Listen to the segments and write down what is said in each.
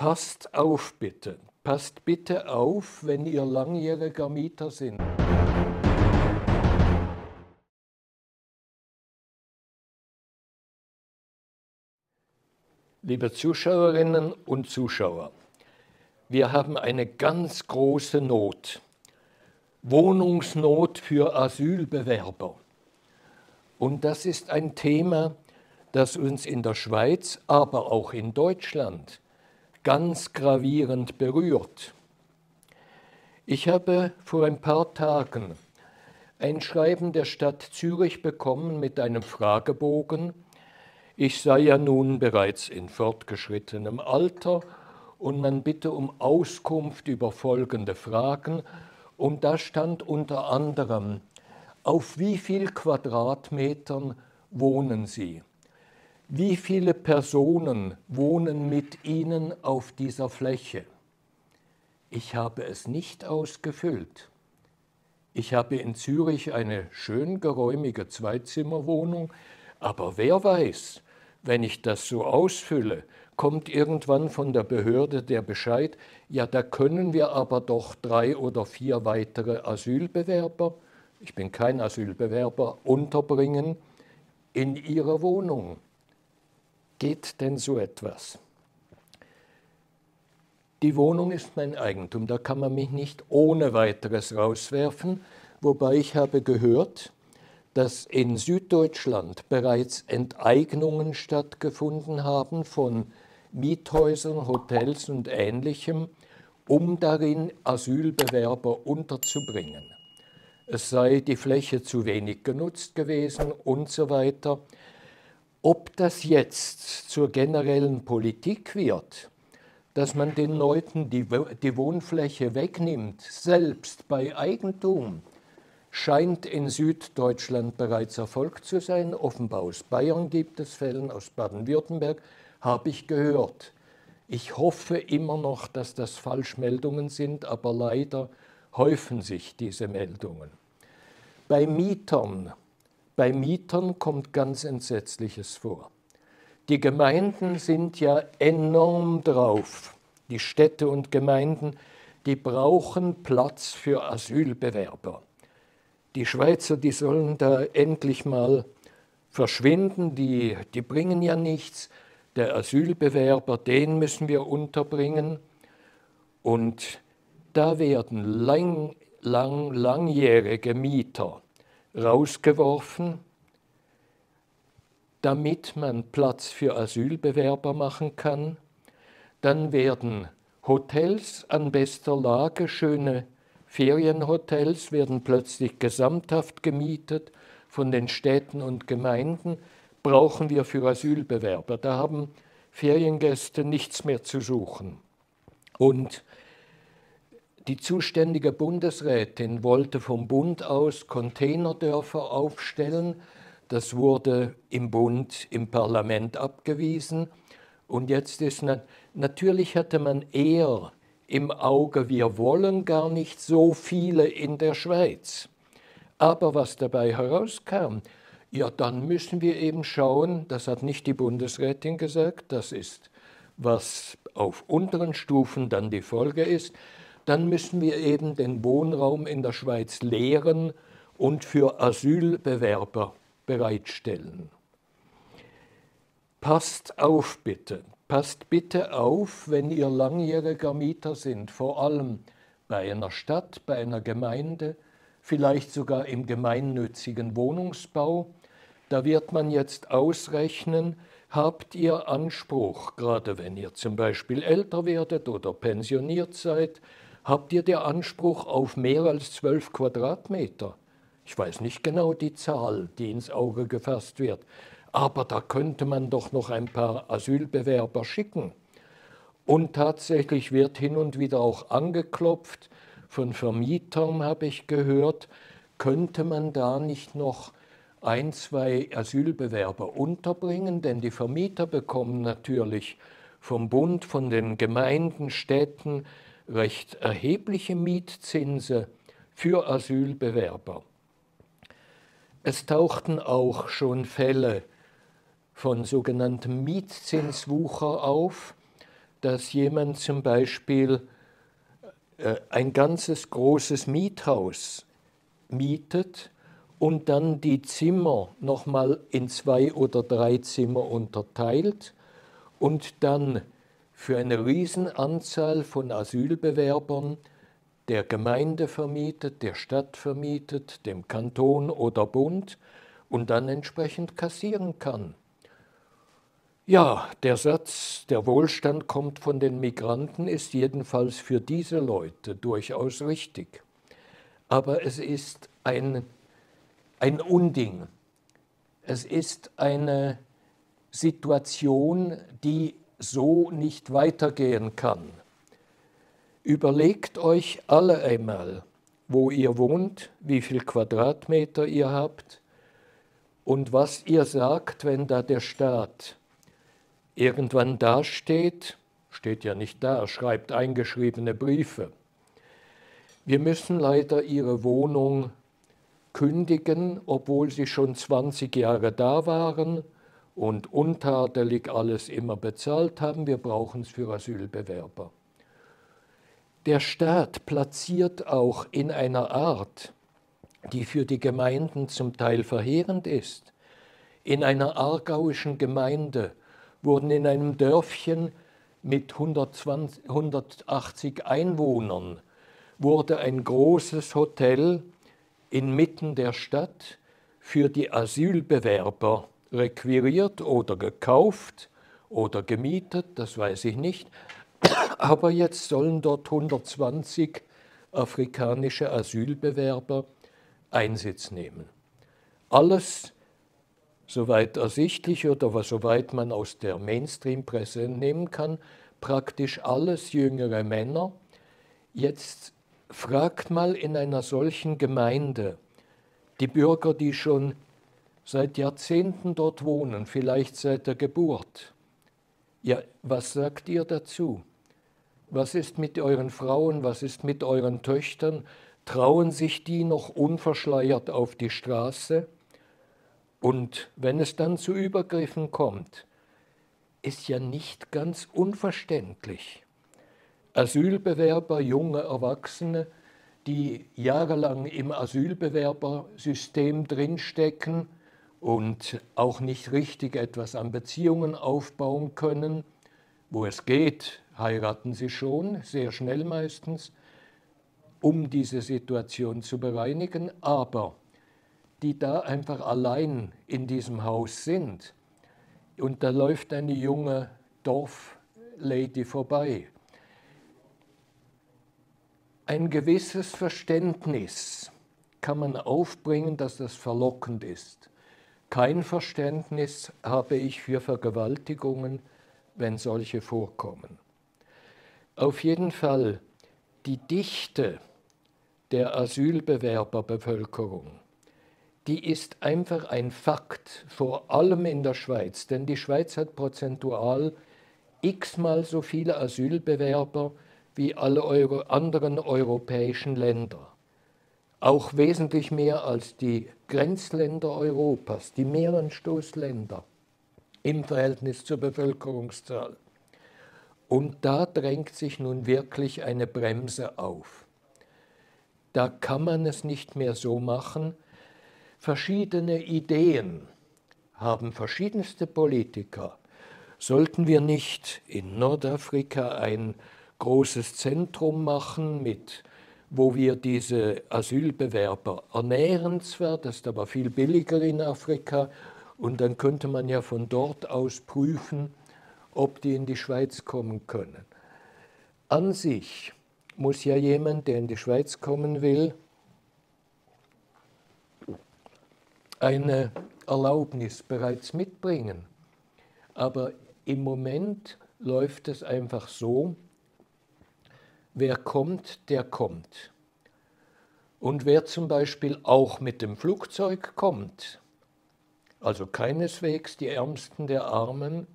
Passt auf bitte. Passt bitte auf, wenn ihr langjähriger Mieter sind. Liebe Zuschauerinnen und Zuschauer, wir haben eine ganz große Not. Wohnungsnot für Asylbewerber. Und das ist ein Thema, das uns in der Schweiz, aber auch in Deutschland ganz gravierend berührt. Ich habe vor ein paar Tagen ein Schreiben der Stadt Zürich bekommen mit einem Fragebogen. Ich sei ja nun bereits in fortgeschrittenem Alter und man bitte um Auskunft über folgende Fragen. Und da stand unter anderem, auf wie viel Quadratmetern wohnen Sie? Wie viele Personen wohnen mit Ihnen auf dieser Fläche? Ich habe es nicht ausgefüllt. Ich habe in Zürich eine schön geräumige Zweizimmerwohnung, aber wer weiß, wenn ich das so ausfülle, kommt irgendwann von der Behörde der Bescheid, ja, da können wir aber doch drei oder vier weitere Asylbewerber, ich bin kein Asylbewerber, unterbringen in ihrer Wohnung. Geht denn so etwas? Die Wohnung ist mein Eigentum, da kann man mich nicht ohne weiteres rauswerfen, wobei ich habe gehört, dass in Süddeutschland bereits Enteignungen stattgefunden haben von Miethäusern, Hotels und ähnlichem, um darin Asylbewerber unterzubringen. Es sei die Fläche zu wenig genutzt gewesen und so weiter. Ob das jetzt zur generellen Politik wird, dass man den Leuten die, die Wohnfläche wegnimmt, selbst bei Eigentum, scheint in Süddeutschland bereits erfolgt zu sein. Offenbar aus Bayern gibt es Fälle, aus Baden-Württemberg habe ich gehört. Ich hoffe immer noch, dass das Falschmeldungen sind, aber leider häufen sich diese Meldungen. Bei Mietern bei Mietern kommt ganz Entsetzliches vor. Die Gemeinden sind ja enorm drauf. Die Städte und Gemeinden, die brauchen Platz für Asylbewerber. Die Schweizer, die sollen da endlich mal verschwinden, die, die bringen ja nichts. Der Asylbewerber, den müssen wir unterbringen. Und da werden lang, lang, langjährige Mieter rausgeworfen, damit man Platz für Asylbewerber machen kann. Dann werden Hotels an bester Lage, schöne Ferienhotels, werden plötzlich gesamthaft gemietet von den Städten und Gemeinden, brauchen wir für Asylbewerber. Da haben Feriengäste nichts mehr zu suchen. Und die zuständige Bundesrätin wollte vom Bund aus Containerdörfer aufstellen. Das wurde im Bund, im Parlament abgewiesen. Und jetzt ist natürlich hatte man eher im Auge, wir wollen gar nicht so viele in der Schweiz. Aber was dabei herauskam, ja, dann müssen wir eben schauen, das hat nicht die Bundesrätin gesagt, das ist, was auf unteren Stufen dann die Folge ist, dann müssen wir eben den Wohnraum in der Schweiz leeren und für Asylbewerber bereitstellen. Passt auf bitte, passt bitte auf, wenn ihr langjähriger Mieter sind, vor allem bei einer Stadt, bei einer Gemeinde, vielleicht sogar im gemeinnützigen Wohnungsbau. Da wird man jetzt ausrechnen, habt ihr Anspruch, gerade wenn ihr zum Beispiel älter werdet oder pensioniert seid, habt ihr den Anspruch auf mehr als zwölf Quadratmeter. Ich weiß nicht genau die Zahl, die ins Auge gefasst wird, aber da könnte man doch noch ein paar Asylbewerber schicken. Und tatsächlich wird hin und wieder auch angeklopft, von Vermietern habe ich gehört, könnte man da nicht noch ein, zwei Asylbewerber unterbringen, denn die Vermieter bekommen natürlich vom Bund, von den Gemeinden, Städten, recht erhebliche Mietzinse für Asylbewerber. Es tauchten auch schon Fälle von sogenanntem Mietzinswucher auf. dass jemand zum Beispiel äh, ein ganzes großes Miethaus mietet und dann die Zimmer nochmal in zwei oder drei Zimmer unterteilt und dann für eine Riesenanzahl von Asylbewerbern der Gemeinde vermietet, der Stadt vermietet, dem Kanton oder Bund und dann entsprechend kassieren kann. Ja, der Satz, der Wohlstand kommt von den Migranten, ist jedenfalls für diese Leute durchaus richtig. Aber es ist ein, ein Unding. Es ist eine Situation, die so nicht weitergehen kann. Überlegt euch alle einmal, wo ihr wohnt, wie viel Quadratmeter ihr habt und was ihr sagt, wenn da der Staat irgendwann dasteht, steht ja nicht da, schreibt eingeschriebene Briefe. Wir müssen leider Ihre Wohnung kündigen, obwohl Sie schon 20 Jahre da waren und untadelig alles immer bezahlt haben. Wir brauchen es für Asylbewerber. Der Staat platziert auch in einer Art, die für die Gemeinden zum Teil verheerend ist. In einer aargauischen Gemeinde wurden in einem Dörfchen mit 120, 180 Einwohnern wurde ein großes Hotel inmitten der Stadt für die Asylbewerber requiriert oder gekauft oder gemietet, das weiß ich nicht. Aber jetzt sollen dort 120 afrikanische Asylbewerber Einsitz nehmen. Alles soweit ersichtlich oder soweit man aus der Mainstream-Presse entnehmen kann, praktisch alles jüngere Männer. Jetzt fragt mal in einer solchen Gemeinde die Bürger, die schon seit Jahrzehnten dort wohnen, vielleicht seit der Geburt. Ja, was sagt ihr dazu? Was ist mit euren Frauen, was ist mit euren Töchtern? Trauen sich die noch unverschleiert auf die Straße? Und wenn es dann zu Übergriffen kommt, ist ja nicht ganz unverständlich. Asylbewerber, junge Erwachsene, die jahrelang im Asylbewerbersystem drinstecken und auch nicht richtig etwas an Beziehungen aufbauen können, wo es geht, heiraten sie schon, sehr schnell meistens, um diese Situation zu bereinigen, aber die da einfach allein in diesem Haus sind. Und da läuft eine junge Dorflady vorbei. Ein gewisses Verständnis kann man aufbringen, dass das verlockend ist. Kein Verständnis habe ich für Vergewaltigungen, wenn solche vorkommen. Auf jeden Fall die Dichte der Asylbewerberbevölkerung die ist einfach ein Fakt, vor allem in der Schweiz, denn die Schweiz hat prozentual x-mal so viele Asylbewerber wie alle Euro anderen europäischen Länder. Auch wesentlich mehr als die Grenzländer Europas, die Meerenstoßländer im Verhältnis zur Bevölkerungszahl. Und da drängt sich nun wirklich eine Bremse auf. Da kann man es nicht mehr so machen, verschiedene Ideen haben verschiedenste Politiker. Sollten wir nicht in Nordafrika ein großes Zentrum machen, mit, wo wir diese Asylbewerber ernähren zwar, das ist aber viel billiger in Afrika, und dann könnte man ja von dort aus prüfen, ob die in die Schweiz kommen können. An sich muss ja jemand, der in die Schweiz kommen will, eine Erlaubnis bereits mitbringen. Aber im Moment läuft es einfach so, wer kommt, der kommt. Und wer zum Beispiel auch mit dem Flugzeug kommt, also keineswegs die Ärmsten der Armen,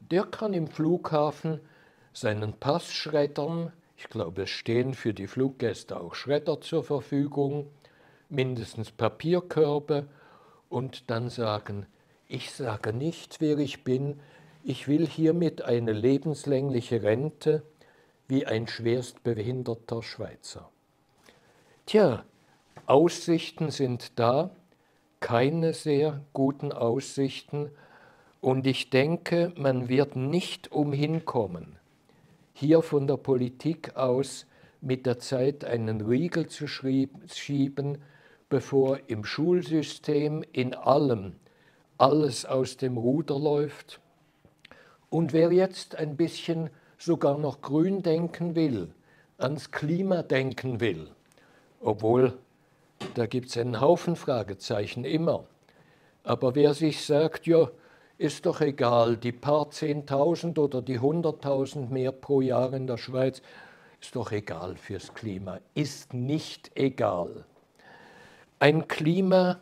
der kann im Flughafen seinen Pass schreddern. Ich glaube, es stehen für die Fluggäste auch Schredder zur Verfügung, mindestens Papierkörbe und dann sagen, ich sage nicht, wer ich bin, ich will hiermit eine lebenslängliche Rente wie ein schwerstbehinderter Schweizer. Tja, Aussichten sind da, keine sehr guten Aussichten, und ich denke, man wird nicht umhin kommen, hier von der Politik aus mit der Zeit einen Riegel zu schieben, bevor im Schulsystem in allem alles aus dem Ruder läuft. Und wer jetzt ein bisschen sogar noch grün denken will, ans Klima denken will, obwohl da gibt es einen Haufen Fragezeichen immer. Aber wer sich sagt, ja, ist doch egal, die paar Zehntausend oder die Hunderttausend mehr pro Jahr in der Schweiz, ist doch egal fürs Klima, ist nicht egal. Ein Klimaguru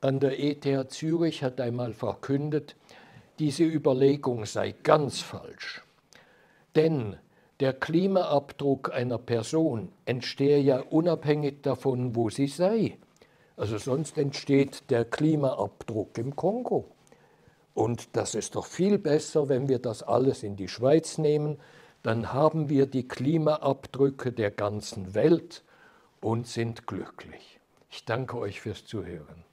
an der ETH Zürich hat einmal verkündet, diese Überlegung sei ganz falsch. Denn der Klimaabdruck einer Person entstehe ja unabhängig davon, wo sie sei. Also sonst entsteht der Klimaabdruck im Kongo. Und das ist doch viel besser, wenn wir das alles in die Schweiz nehmen. Dann haben wir die Klimaabdrücke der ganzen Welt und sind glücklich. Ich danke euch fürs Zuhören.